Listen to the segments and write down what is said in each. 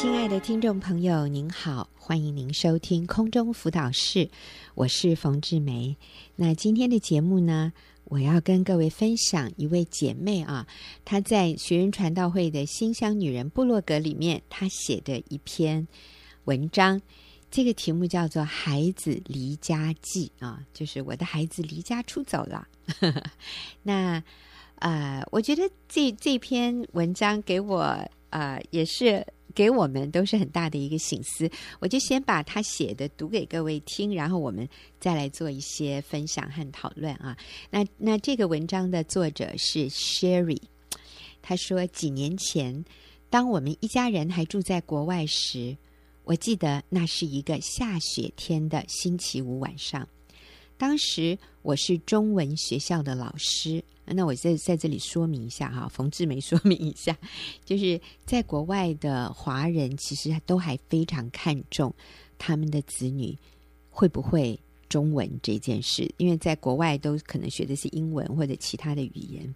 亲爱的听众朋友，您好，欢迎您收听空中辅导室，我是冯志梅。那今天的节目呢，我要跟各位分享一位姐妹啊，她在学人传道会的新香女人部落格里面，她写的一篇文章，这个题目叫做《孩子离家记》啊，就是我的孩子离家出走了。那呃，我觉得这这篇文章给我呃也是。给我们都是很大的一个醒思，我就先把他写的读给各位听，然后我们再来做一些分享和讨论啊。那那这个文章的作者是 Sherry，他说几年前，当我们一家人还住在国外时，我记得那是一个下雪天的星期五晚上。当时我是中文学校的老师，那我在在这里说明一下哈，冯志梅 说明一下，就是在国外的华人其实都还非常看重他们的子女会不会中文这件事，因为在国外都可能学的是英文或者其他的语言，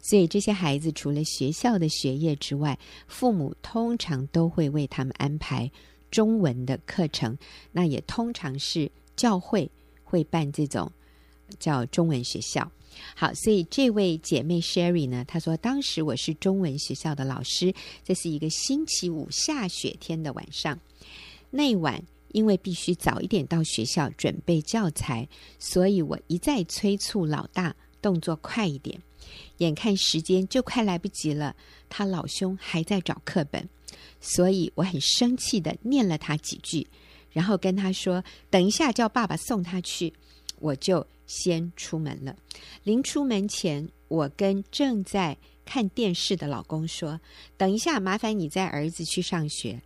所以这些孩子除了学校的学业之外，父母通常都会为他们安排中文的课程，那也通常是教会。会办这种叫中文学校，好，所以这位姐妹 Sherry 呢，她说当时我是中文学校的老师，这是一个星期五下雪天的晚上。那晚因为必须早一点到学校准备教材，所以我一再催促老大动作快一点。眼看时间就快来不及了，他老兄还在找课本，所以我很生气地念了他几句。然后跟他说：“等一下，叫爸爸送他去。”我就先出门了。临出门前，我跟正在看电视的老公说：“等一下，麻烦你载儿子去上学。”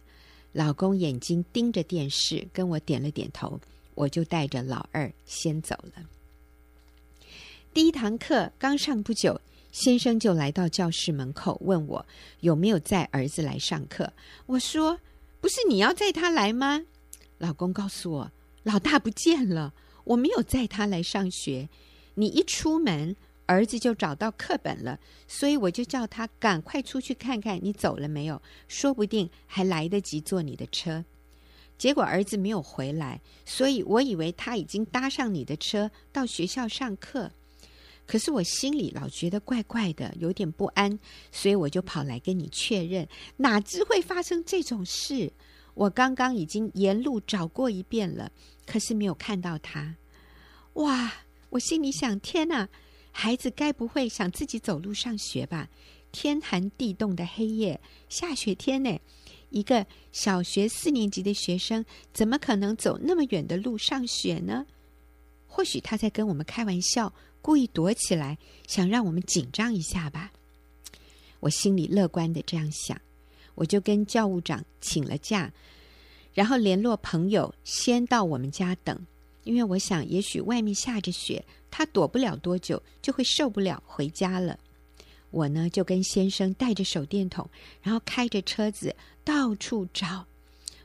老公眼睛盯着电视，跟我点了点头。我就带着老二先走了。第一堂课刚上不久，先生就来到教室门口，问我有没有载儿子来上课。我说：“不是你要载他来吗？”老公告诉我，老大不见了，我没有载他来上学。你一出门，儿子就找到课本了，所以我就叫他赶快出去看看你走了没有，说不定还来得及坐你的车。结果儿子没有回来，所以我以为他已经搭上你的车到学校上课。可是我心里老觉得怪怪的，有点不安，所以我就跑来跟你确认，哪知会发生这种事。我刚刚已经沿路找过一遍了，可是没有看到他。哇！我心里想：天哪，孩子该不会想自己走路上学吧？天寒地冻的黑夜，下雪天呢，一个小学四年级的学生怎么可能走那么远的路上学呢？或许他在跟我们开玩笑，故意躲起来，想让我们紧张一下吧。我心里乐观的这样想。我就跟教务长请了假，然后联络朋友先到我们家等，因为我想也许外面下着雪，他躲不了多久就会受不了回家了。我呢就跟先生带着手电筒，然后开着车子到处找。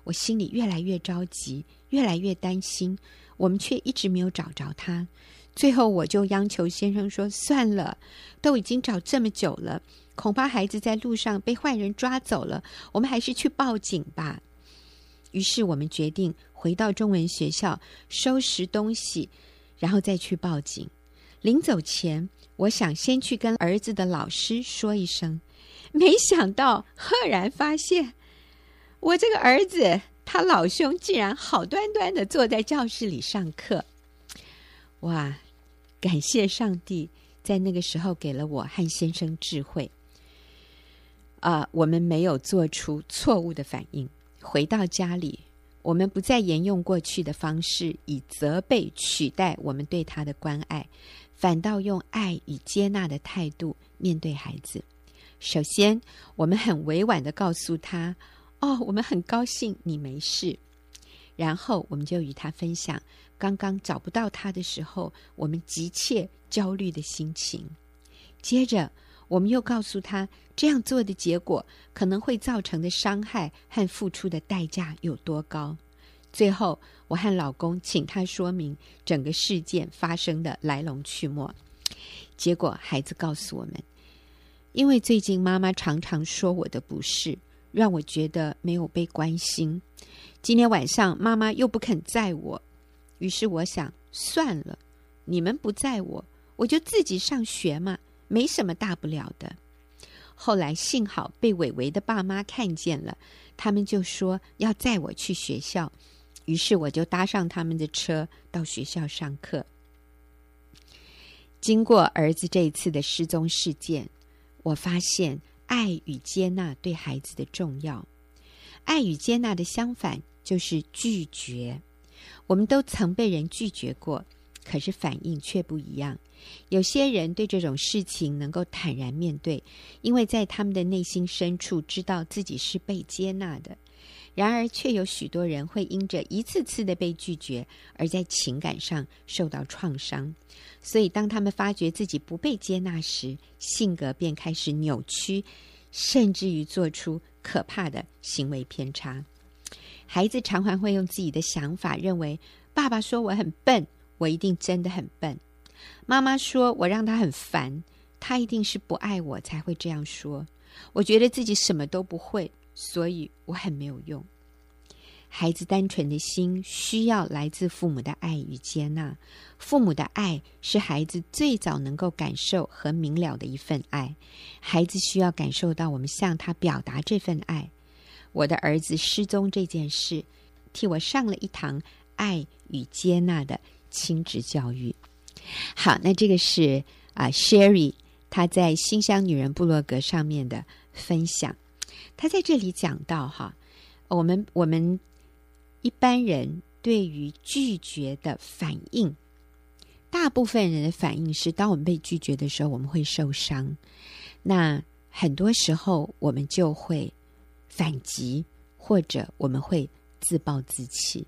我心里越来越着急，越来越担心，我们却一直没有找着他。最后我就央求先生说：“算了，都已经找这么久了。”恐怕孩子在路上被坏人抓走了，我们还是去报警吧。于是我们决定回到中文学校收拾东西，然后再去报警。临走前，我想先去跟儿子的老师说一声，没想到赫然发现，我这个儿子他老兄竟然好端端的坐在教室里上课。哇！感谢上帝，在那个时候给了我和先生智慧。啊我们没有做出错误的反应。回到家里，我们不再沿用过去的方式，以责备取代我们对他的关爱，反倒用爱与接纳的态度面对孩子。首先，我们很委婉的告诉他：“哦，我们很高兴你没事。”然后，我们就与他分享刚刚找不到他的时候，我们急切焦虑的心情。接着，我们又告诉他，这样做的结果可能会造成的伤害和付出的代价有多高。最后，我和老公请他说明整个事件发生的来龙去脉。结果，孩子告诉我们，因为最近妈妈常常说我的不是，让我觉得没有被关心。今天晚上妈妈又不肯载我，于是我想算了，你们不载我，我就自己上学嘛，没什么大不了的。后来幸好被伟伟的爸妈看见了，他们就说要载我去学校，于是我就搭上他们的车到学校上课。经过儿子这一次的失踪事件，我发现爱与接纳对孩子的重要。爱与接纳的相反就是拒绝。我们都曾被人拒绝过，可是反应却不一样。有些人对这种事情能够坦然面对，因为在他们的内心深处知道自己是被接纳的。然而，却有许多人会因着一次次的被拒绝，而在情感上受到创伤。所以，当他们发觉自己不被接纳时，性格便开始扭曲，甚至于做出可怕的行为偏差。孩子常常会用自己的想法认为：爸爸说我很笨，我一定真的很笨；妈妈说我让他很烦，他一定是不爱我才会这样说。我觉得自己什么都不会。所以我很没有用。孩子单纯的心需要来自父母的爱与接纳。父母的爱是孩子最早能够感受和明了的一份爱。孩子需要感受到我们向他表达这份爱。我的儿子失踪这件事，替我上了一堂爱与接纳的亲职教育。好，那这个是啊，Sherry 她在新乡女人部落格上面的分享。他在这里讲到哈，我们我们一般人对于拒绝的反应，大部分人的反应是，当我们被拒绝的时候，我们会受伤。那很多时候，我们就会反击，或者我们会自暴自弃。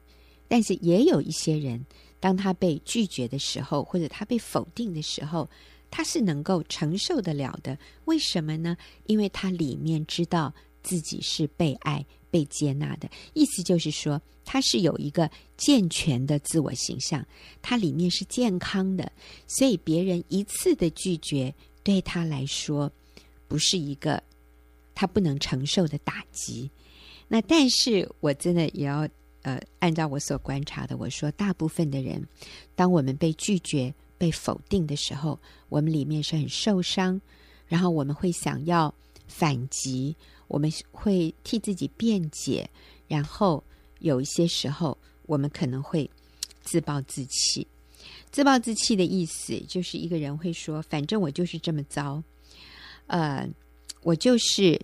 但是也有一些人，当他被拒绝的时候，或者他被否定的时候，他是能够承受得了的。为什么呢？因为他里面知道。自己是被爱、被接纳的，意思就是说，他是有一个健全的自我形象，他里面是健康的，所以别人一次的拒绝对他来说不是一个他不能承受的打击。那但是我真的也要呃，按照我所观察的，我说大部分的人，当我们被拒绝、被否定的时候，我们里面是很受伤，然后我们会想要反击。我们会替自己辩解，然后有一些时候，我们可能会自暴自弃。自暴自弃的意思就是一个人会说：“反正我就是这么糟，呃，我就是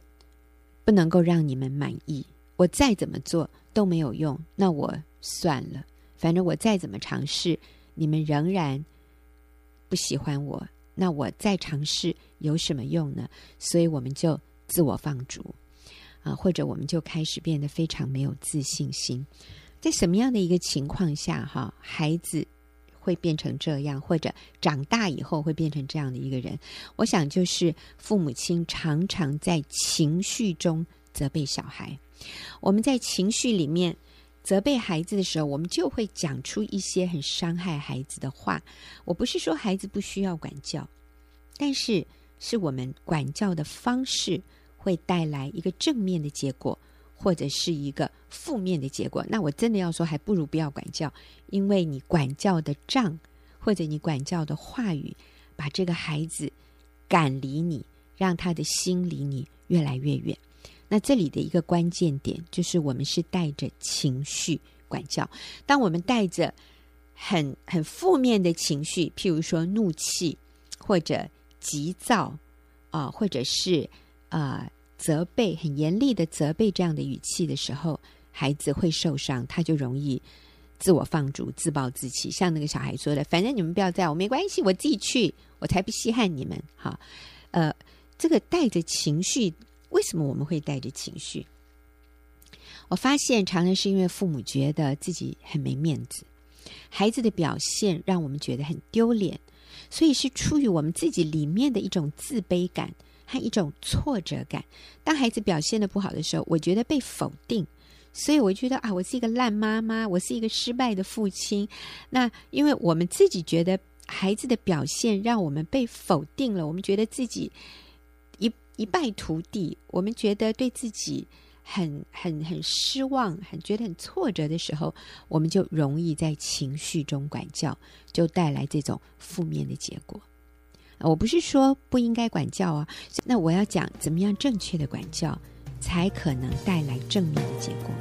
不能够让你们满意，我再怎么做都没有用，那我算了。反正我再怎么尝试，你们仍然不喜欢我，那我再尝试有什么用呢？所以我们就。”自我放逐啊，或者我们就开始变得非常没有自信心。在什么样的一个情况下，哈，孩子会变成这样，或者长大以后会变成这样的一个人？我想，就是父母亲常常在情绪中责备小孩。我们在情绪里面责备孩子的时候，我们就会讲出一些很伤害孩子的话。我不是说孩子不需要管教，但是是我们管教的方式。会带来一个正面的结果，或者是一个负面的结果。那我真的要说，还不如不要管教，因为你管教的杖，或者你管教的话语，把这个孩子赶离你，让他的心离你越来越远。那这里的一个关键点就是，我们是带着情绪管教。当我们带着很很负面的情绪，譬如说怒气，或者急躁啊、或者是。啊、责备很严厉的责备这样的语气的时候，孩子会受伤，他就容易自我放逐、自暴自弃。像那个小孩说的：“反正你们不要在我，没关系，我自己去，我才不稀罕你们。”哈，呃，这个带着情绪，为什么我们会带着情绪？我发现常常是因为父母觉得自己很没面子，孩子的表现让我们觉得很丢脸，所以是出于我们自己里面的一种自卑感。和一种挫折感。当孩子表现得不好的时候，我觉得被否定，所以我觉得啊，我是一个烂妈妈，我是一个失败的父亲。那因为我们自己觉得孩子的表现让我们被否定了，我们觉得自己一一败涂地，我们觉得对自己很很很失望，很觉得很挫折的时候，我们就容易在情绪中管教，就带来这种负面的结果。我不是说不应该管教啊，那我要讲怎么样正确的管教，才可能带来正面的结果。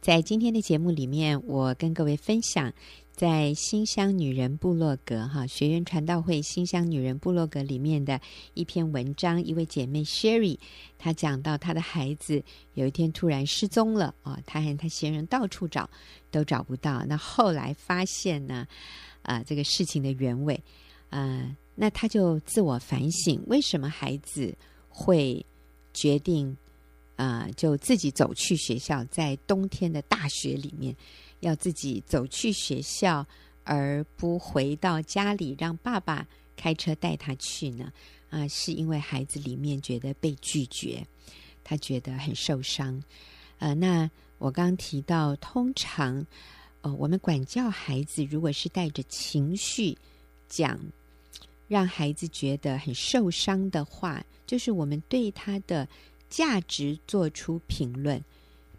在今天的节目里面，我跟各位分享。在新乡女人部落格哈学员传道会新乡女人部落格里面的一篇文章，一位姐妹 Sherry，她讲到她的孩子有一天突然失踪了啊，她和她先生到处找都找不到，那后来发现呢，啊这个事情的原委，呃，那她就自我反省，为什么孩子会决定啊就自己走去学校，在冬天的大雪里面。要自己走去学校，而不回到家里让爸爸开车带他去呢？啊，是因为孩子里面觉得被拒绝，他觉得很受伤。呃，那我刚提到，通常，呃，我们管教孩子，如果是带着情绪讲，让孩子觉得很受伤的话，就是我们对他的价值做出评论，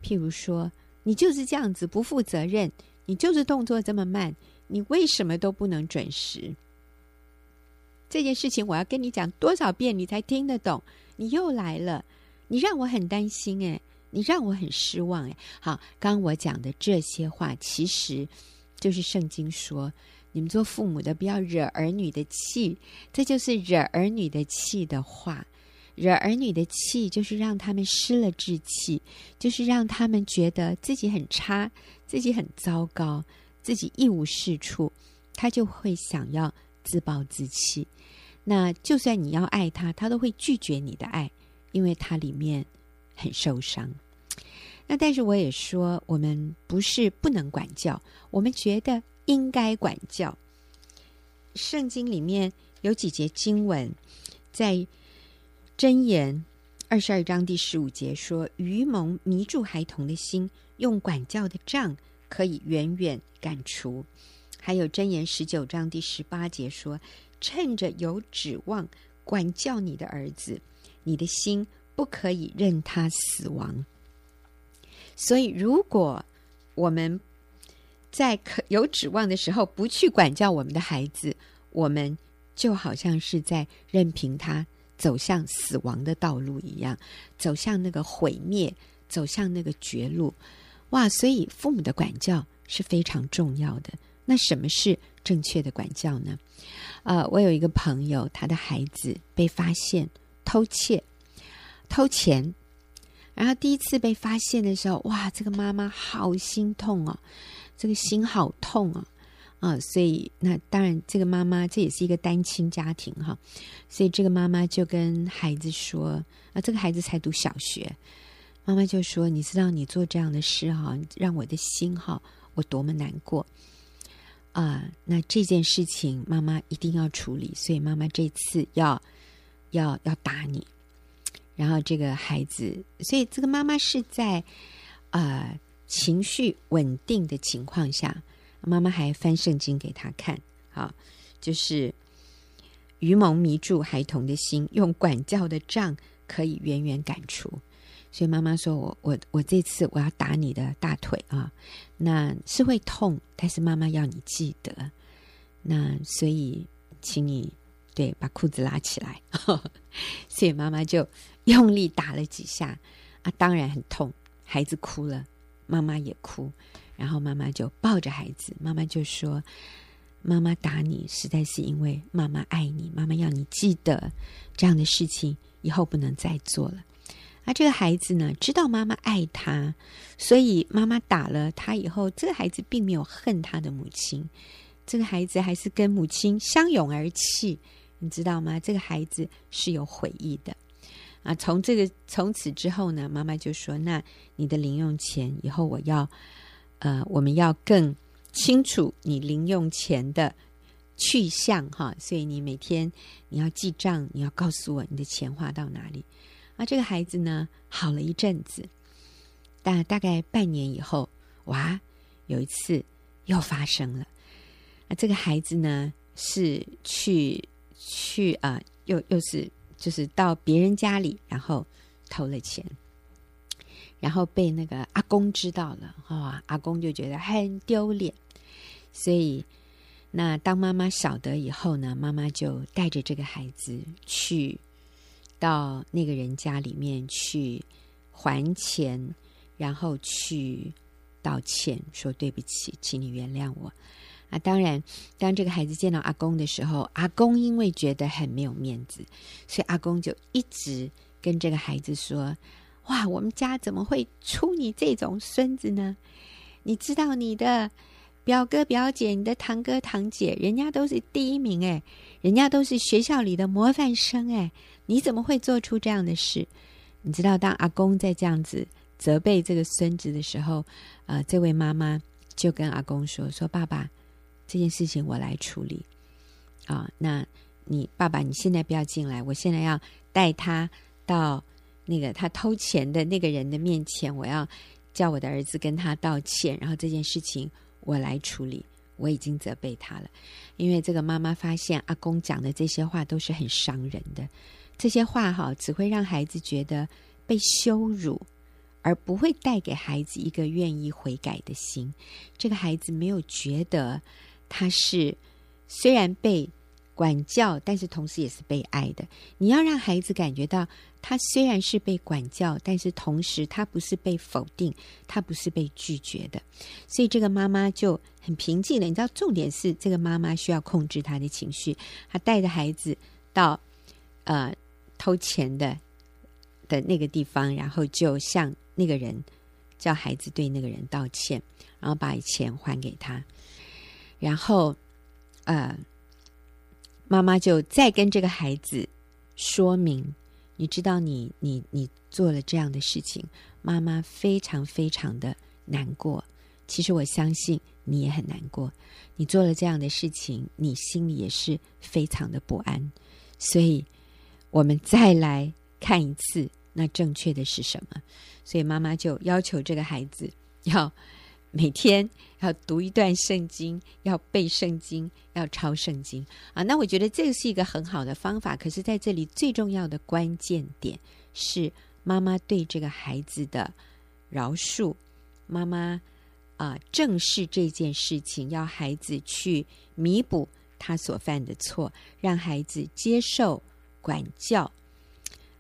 譬如说。你就是这样子不负责任，你就是动作这么慢，你为什么都不能准时？这件事情我要跟你讲多少遍你才听得懂？你又来了，你让我很担心诶，你让我很失望诶。好，刚刚我讲的这些话，其实就是圣经说，你们做父母的不要惹儿女的气，这就是惹儿女的气的话。惹儿女的气，就是让他们失了志气，就是让他们觉得自己很差，自己很糟糕，自己一无是处，他就会想要自暴自弃。那就算你要爱他，他都会拒绝你的爱，因为他里面很受伤。那但是我也说，我们不是不能管教，我们觉得应该管教。圣经里面有几节经文在。箴言二十二章第十五节说：“愚蒙迷住孩童的心，用管教的杖可以远远赶除。”还有箴言十九章第十八节说：“趁着有指望，管教你的儿子，你的心不可以任他死亡。”所以，如果我们在可有指望的时候不去管教我们的孩子，我们就好像是在任凭他。走向死亡的道路一样，走向那个毁灭，走向那个绝路，哇！所以父母的管教是非常重要的。那什么是正确的管教呢？呃，我有一个朋友，他的孩子被发现偷窃、偷钱，然后第一次被发现的时候，哇！这个妈妈好心痛哦，这个心好痛啊、所以那当然，这个妈妈这也是一个单亲家庭哈，所以这个妈妈就跟孩子说啊，这个孩子才读小学，妈妈就说：“你知道你做这样的事哈，让我的心哈，我多么难过啊！那这件事情妈妈一定要处理，所以妈妈这次要要要打你。然后这个孩子，所以这个妈妈是在啊情绪稳定的情况下。”妈妈还翻圣经给他看，啊，就是愚蒙迷住孩童的心，用管教的杖可以远远赶除。所以妈妈说我我我这次我要打你的大腿啊，那是会痛，但是妈妈要你记得，那所以请你对把裤子拉起来。所以妈妈就用力打了几下啊，当然很痛，孩子哭了，妈妈也哭。然后妈妈就抱着孩子，妈妈就说：“妈妈打你，实在是因为妈妈爱你，妈妈要你记得这样的事情以后不能再做了。”而这个孩子呢，知道妈妈爱他，所以妈妈打了他以后，这个孩子并没有恨他的母亲，这个孩子还是跟母亲相拥而泣，你知道吗？这个孩子是有悔意的啊。从这个从此之后呢，妈妈就说：“那你的零用钱以后我要。”呃，我们要更清楚你零用钱的去向哈，所以你每天你要记账，你要告诉我你的钱花到哪里。啊，这个孩子呢，好了一阵子，但大概半年以后，哇，有一次又发生了。啊，这个孩子呢是去去啊，又又是就是到别人家里，然后偷了钱。然后被那个阿公知道了，哇，阿公就觉得很丢脸。所以，那当妈妈晓得以后呢，妈妈就带着这个孩子去到那个人家里面去还钱，然后去道歉，说对不起，请你原谅我。啊，当然，当这个孩子见到阿公的时候，阿公因为觉得很没有面子，所以阿公就一直跟这个孩子说：“哇，我们家怎么会出你这种孙子呢？你知道你的表哥表姐、你的堂哥堂姐，人家都是第一名诶，人家都是学校里的模范生诶，你怎么会做出这样的事？你知道，当阿公在这样子责备这个孙子的时候，呃，这位妈妈就跟阿公说：说爸爸。”这件事情我来处理啊！那你爸爸，你现在不要进来，我现在要带他到那个他偷钱的那个人的面前，我要叫我的儿子跟他道歉，然后这件事情我来处理。我已经责备他了，因为这个妈妈发现阿公讲的这些话都是很伤人的，这些话哈只会让孩子觉得被羞辱，而不会带给孩子一个愿意悔改的心。这个孩子没有觉得。他是虽然被管教，但是同时也是被爱的。你要让孩子感觉到，他虽然是被管教，但是同时他不是被否定，他不是被拒绝的。所以这个妈妈就很平静了。你知道，重点是这个妈妈需要控制她的情绪。她带着孩子到呃偷钱的的那个地方，然后就向那个人叫孩子对那个人道歉，然后把钱还给他。然后，呃，妈妈就再跟这个孩子说明，你知道你，你你做了这样的事情，妈妈非常非常的难过。其实我相信你也很难过，你做了这样的事情，你心里也是非常的不安。所以，我们再来看一次，那正确的是什么？所以妈妈就要求这个孩子要。每天要读一段圣经，要背圣经，要抄圣经啊！那我觉得这是一个很好的方法。可是，在这里最重要的关键点是妈妈对这个孩子的饶恕。妈妈啊，正视这件事情，要孩子去弥补他所犯的错，让孩子接受管教。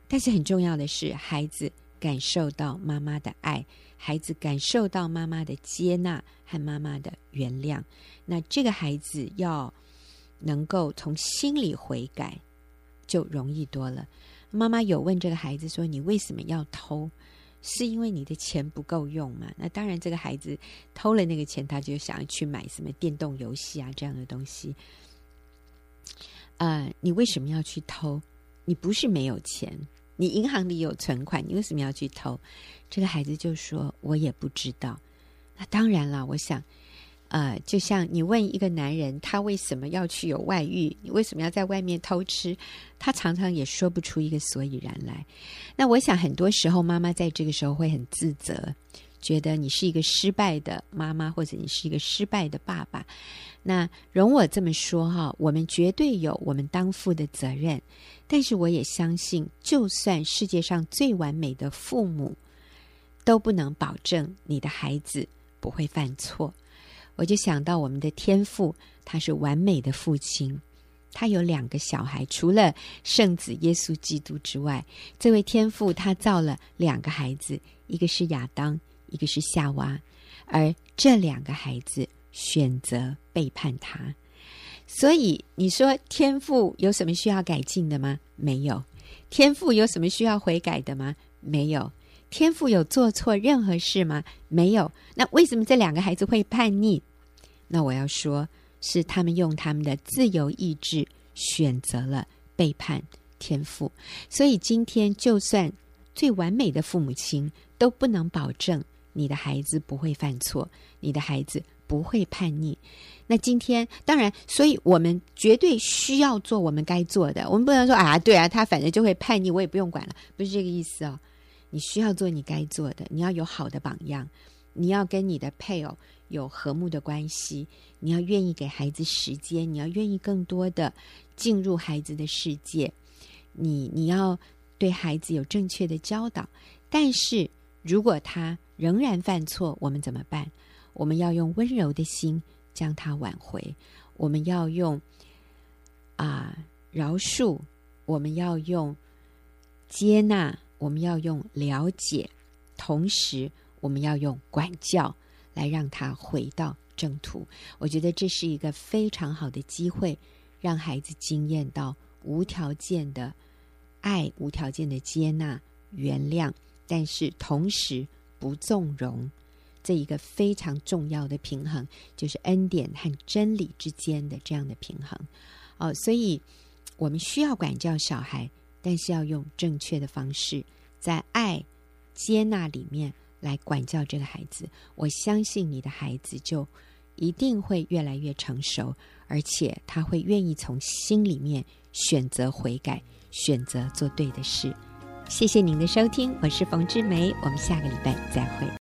但是很重要的是，孩子感受到妈妈的爱。孩子感受到妈妈的接纳和妈妈的原谅，那这个孩子要能够从心里悔改，就容易多了。妈妈有问这个孩子说：“你为什么要偷？是因为你的钱不够用吗？”那当然，这个孩子偷了那个钱，他就想要去买什么电动游戏啊这样的东西。呃，你为什么要去偷？你不是没有钱。你银行里有存款，你为什么要去偷？这个孩子就说：“我也不知道。”那当然了，我想，呃，就像你问一个男人，他为什么要去有外遇？你为什么要在外面偷吃？他常常也说不出一个所以然来。那我想，很多时候妈妈在这个时候会很自责。觉得你是一个失败的妈妈，或者你是一个失败的爸爸，那容我这么说哈，我们绝对有我们当父的责任，但是我也相信，就算世界上最完美的父母，都不能保证你的孩子不会犯错。我就想到我们的天父，他是完美的父亲，他有两个小孩，除了圣子耶稣基督之外，这位天父他造了两个孩子，一个是亚当。一个是夏娃，而这两个孩子选择背叛他，所以你说天赋有什么需要改进的吗？没有。天赋有什么需要悔改的吗？没有。天赋有做错任何事吗？没有。那为什么这两个孩子会叛逆？那我要说，是他们用他们的自由意志选择了背叛天赋。所以今天，就算最完美的父母亲都不能保证。你的孩子不会犯错，你的孩子不会叛逆。那今天当然，所以我们绝对需要做我们该做的。我们不能说啊，对啊，他反正就会叛逆，我也不用管了，不是这个意思哦。你需要做你该做的，你要有好的榜样，你要跟你的配偶有和睦的关系，你要愿意给孩子时间，你要愿意更多的进入孩子的世界，你你要对孩子有正确的教导，但是。如果他仍然犯错，我们怎么办？我们要用温柔的心将他挽回，我们要用啊饶恕，我们要用接纳，我们要用了解，同时我们要用管教来让他回到正途。我觉得这是一个非常好的机会，让孩子经验到无条件的爱、无条件的接纳、原谅，但是同时不纵容。这一个非常重要的平衡，就是恩典和真理之间的这样的平衡。哦，所以我们需要管教小孩，但是要用正确的方式，在爱、接纳里面来管教这个孩子。我相信你的孩子就一定会越来越成熟，而且他会愿意从心里面选择悔改，选择做对的事。谢谢您的收听，我是冯志梅，我们下个礼拜再会。